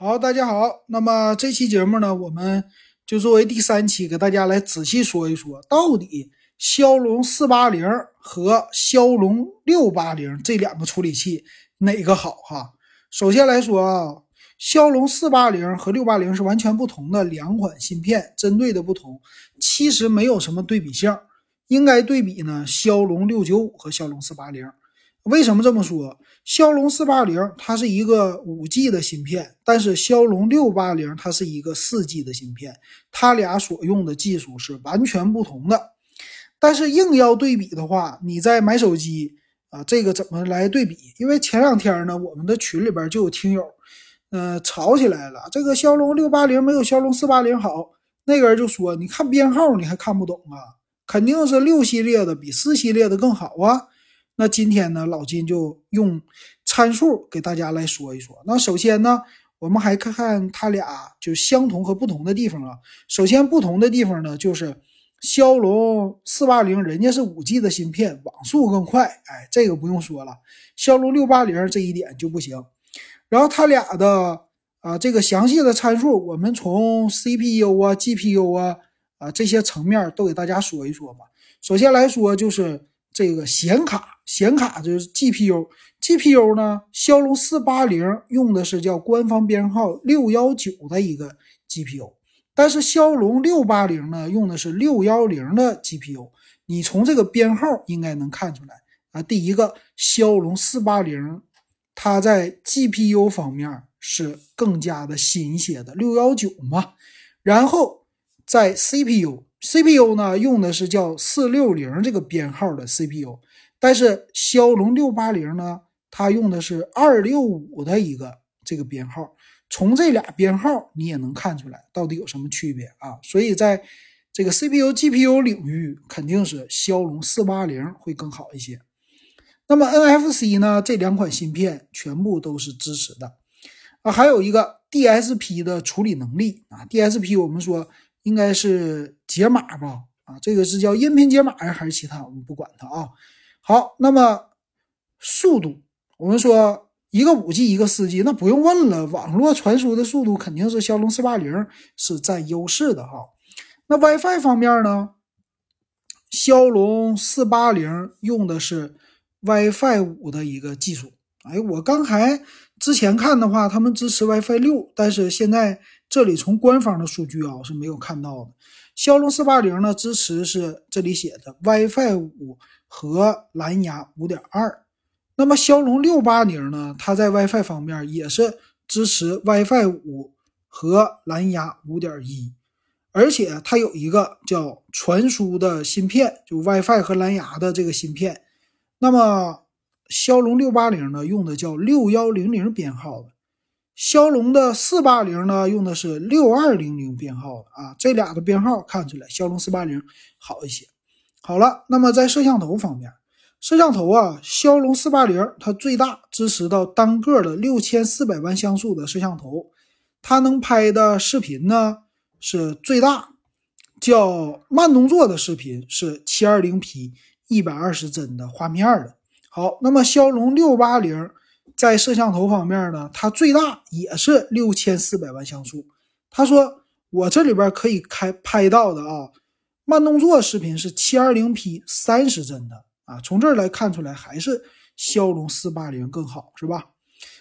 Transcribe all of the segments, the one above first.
好，大家好。那么这期节目呢，我们就作为第三期，给大家来仔细说一说，到底骁龙四八零和骁龙六八零这两个处理器哪个好？哈，首先来说啊，骁龙四八零和六八零是完全不同的两款芯片，针对的不同，其实没有什么对比性。应该对比呢，骁龙六九五和骁龙四八零。为什么这么说？骁龙四八零它是一个五 G 的芯片，但是骁龙六八零它是一个四 G 的芯片，它俩所用的技术是完全不同的。但是硬要对比的话，你在买手机啊，这个怎么来对比？因为前两天呢，我们的群里边就有听友，嗯，吵起来了。这个骁龙六八零没有骁龙四八零好，那个人就说：“你看编号你还看不懂啊？肯定是六系列的比四系列的更好啊。”那今天呢，老金就用参数给大家来说一说。那首先呢，我们还看看它俩就相同和不同的地方啊。首先不同的地方呢，就是骁龙四八零人家是五 G 的芯片，网速更快，哎，这个不用说了。骁龙六八零这一点就不行。然后它俩的啊这个详细的参数，我们从 CPU 啊、GPU 啊啊这些层面都给大家说一说吧。首先来说就是这个显卡。显卡就是 GPU，GPU 呢，骁龙四八零用的是叫官方编号六幺九的一个 GPU，但是骁龙六八零呢用的是六幺零的 GPU。你从这个编号应该能看出来啊。第一个，骁龙四八零它在 GPU 方面是更加的新一些的六幺九嘛。然后在 CPU CPU 呢用的是叫四六零这个编号的 CPU。但是骁龙六八零呢，它用的是二六五的一个这个编号，从这俩编号你也能看出来到底有什么区别啊？所以在这个 CPU、GPU 领域，肯定是骁龙四八零会更好一些。那么 NFC 呢，这两款芯片全部都是支持的啊，还有一个 DSP 的处理能力啊，DSP 我们说应该是解码吧？啊，这个是叫音频解码呀，还是其他？我们不管它啊。好，那么速度，我们说一个五 G，一个四 G，那不用问了，网络传输的速度肯定是骁龙四八零是占优势的哈。那 WiFi 方面呢，骁龙四八零用的是 WiFi 五的一个技术。哎，我刚才之前看的话，他们支持 WiFi 六，但是现在这里从官方的数据啊是没有看到的。骁龙四八零呢，支持是这里写的 WiFi 五。和蓝牙五点二，那么骁龙六八零呢？它在 WiFi 方面也是支持 WiFi 五和蓝牙五点一，而且它有一个叫传输的芯片，就 WiFi 和蓝牙的这个芯片。那么骁龙六八零呢，用的叫六幺零零编号的，骁龙的四八零呢，用的是六二零零编号的啊。这俩的编号看出来，骁龙四八零好一些。好了，那么在摄像头方面，摄像头啊，骁龙四八零它最大支持到单个的六千四百万像素的摄像头，它能拍的视频呢是最大，叫慢动作的视频是七二零 P 一百二十帧的画面的。好，那么骁龙六八零在摄像头方面呢，它最大也是六千四百万像素。他说我这里边可以开拍到的啊。慢动作视频是七二零 P 三十帧的啊，从这儿来看出来还是骁龙四八零更好，是吧？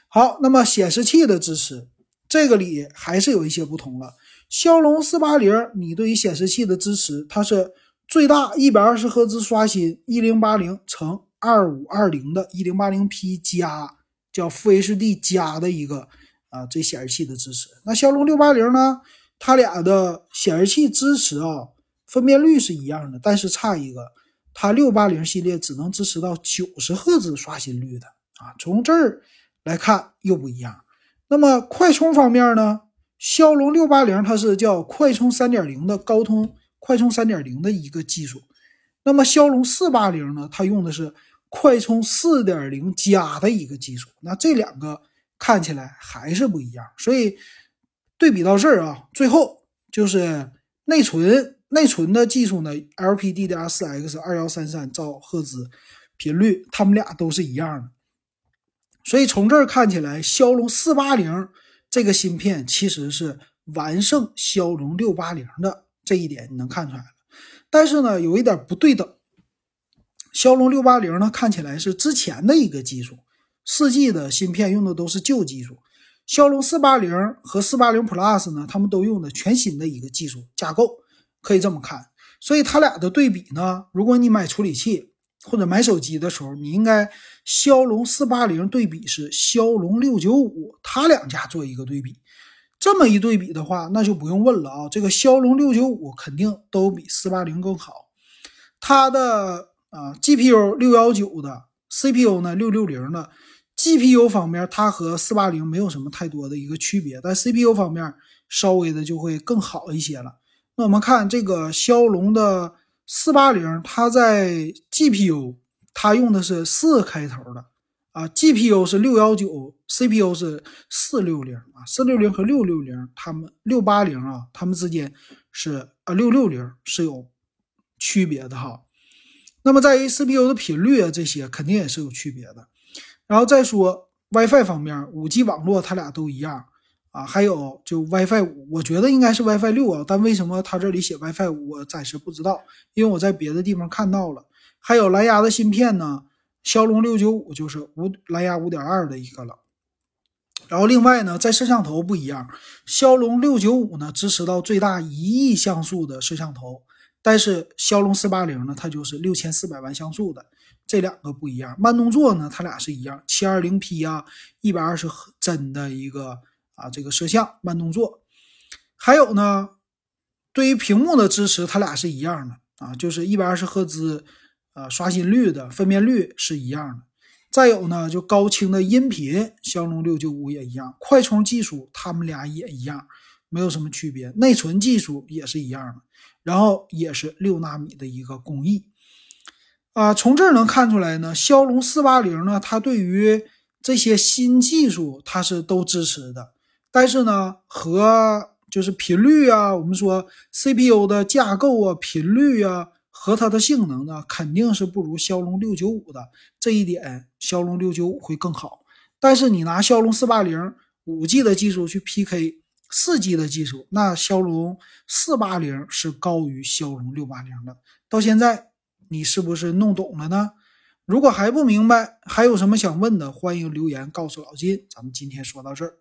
好，那么显示器的支持，这个里还是有一些不同了。骁龙四八零，你对于显示器的支持，它是最大一百二十赫兹刷新，一零八零乘二五二零的一零八零 P 加叫负 H D 加的一个啊，这显示器的支持。那骁龙六八零呢？它俩的显示器支持啊。分辨率是一样的，但是差一个，它六八零系列只能支持到九十赫兹刷新率的啊。从这儿来看又不一样。那么快充方面呢？骁龙六八零它是叫快充三点零的高通快充三点零的一个技术。那么骁龙四八零呢？它用的是快充四点零加的一个技术。那这两个看起来还是不一样。所以对比到这儿啊，最后就是内存。内存的技术呢？LPDDR4X 二幺三三兆赫兹频率，它们俩都是一样的。所以从这儿看起来，骁龙四八零这个芯片其实是完胜骁龙六八零的，这一点你能看出来了。但是呢，有一点不对等，骁龙六八零呢看起来是之前的一个技术，四 G 的芯片用的都是旧技术。骁龙四八零和四八零 Plus 呢，他们都用的全新的一个技术架构，可以这么看。所以它俩的对比呢，如果你买处理器或者买手机的时候，你应该骁龙四八零对比是骁龙六九五，它两家做一个对比。这么一对比的话，那就不用问了啊，这个骁龙六九五肯定都比四八零更好。它的啊 GPU 六幺九的，CPU 呢六六零的。GPU 方面，它和四八零没有什么太多的一个区别，但 CPU 方面稍微的就会更好一些了。那我们看这个骁龙的四八零，它在 GPU 它用的是四开头的啊，GPU 是六幺九，CPU 是四六零啊，四六零和六六零，它们六八零啊，它们之间是啊六六零是有区别的哈。那么在于 CPU 的频率啊，这些肯定也是有区别的。然后再说 WiFi 方面，五 G 网络它俩都一样啊。还有就 WiFi 五，我觉得应该是 WiFi 六啊，但为什么它这里写 WiFi 五，我暂时不知道，因为我在别的地方看到了。还有蓝牙的芯片呢，骁龙六九五就是五蓝牙五点二的一个了。然后另外呢，在摄像头不一样，骁龙六九五呢支持到最大一亿像素的摄像头，但是骁龙四八零呢，它就是六千四百万像素的。这两个不一样，慢动作呢，它俩是一样，七二零 P 啊，一百二十帧的一个啊这个摄像慢动作，还有呢，对于屏幕的支持，它俩是一样的啊，就是一百二十赫兹啊刷新率的分辨率是一样的。再有呢，就高清的音频，骁龙六九五也一样，快充技术它们俩也一样，没有什么区别，内存技术也是一样的，然后也是六纳米的一个工艺。啊，从这儿能看出来呢，骁龙四八零呢，它对于这些新技术它是都支持的，但是呢，和就是频率啊，我们说 CPU 的架构啊、频率啊和它的性能呢，肯定是不如骁龙六九五的，这一点骁龙六九五会更好。但是你拿骁龙四八零五 G 的技术去 PK 四 G 的技术，那骁龙四八零是高于骁龙六八零的。到现在。你是不是弄懂了呢？如果还不明白，还有什么想问的，欢迎留言告诉老金。咱们今天说到这儿。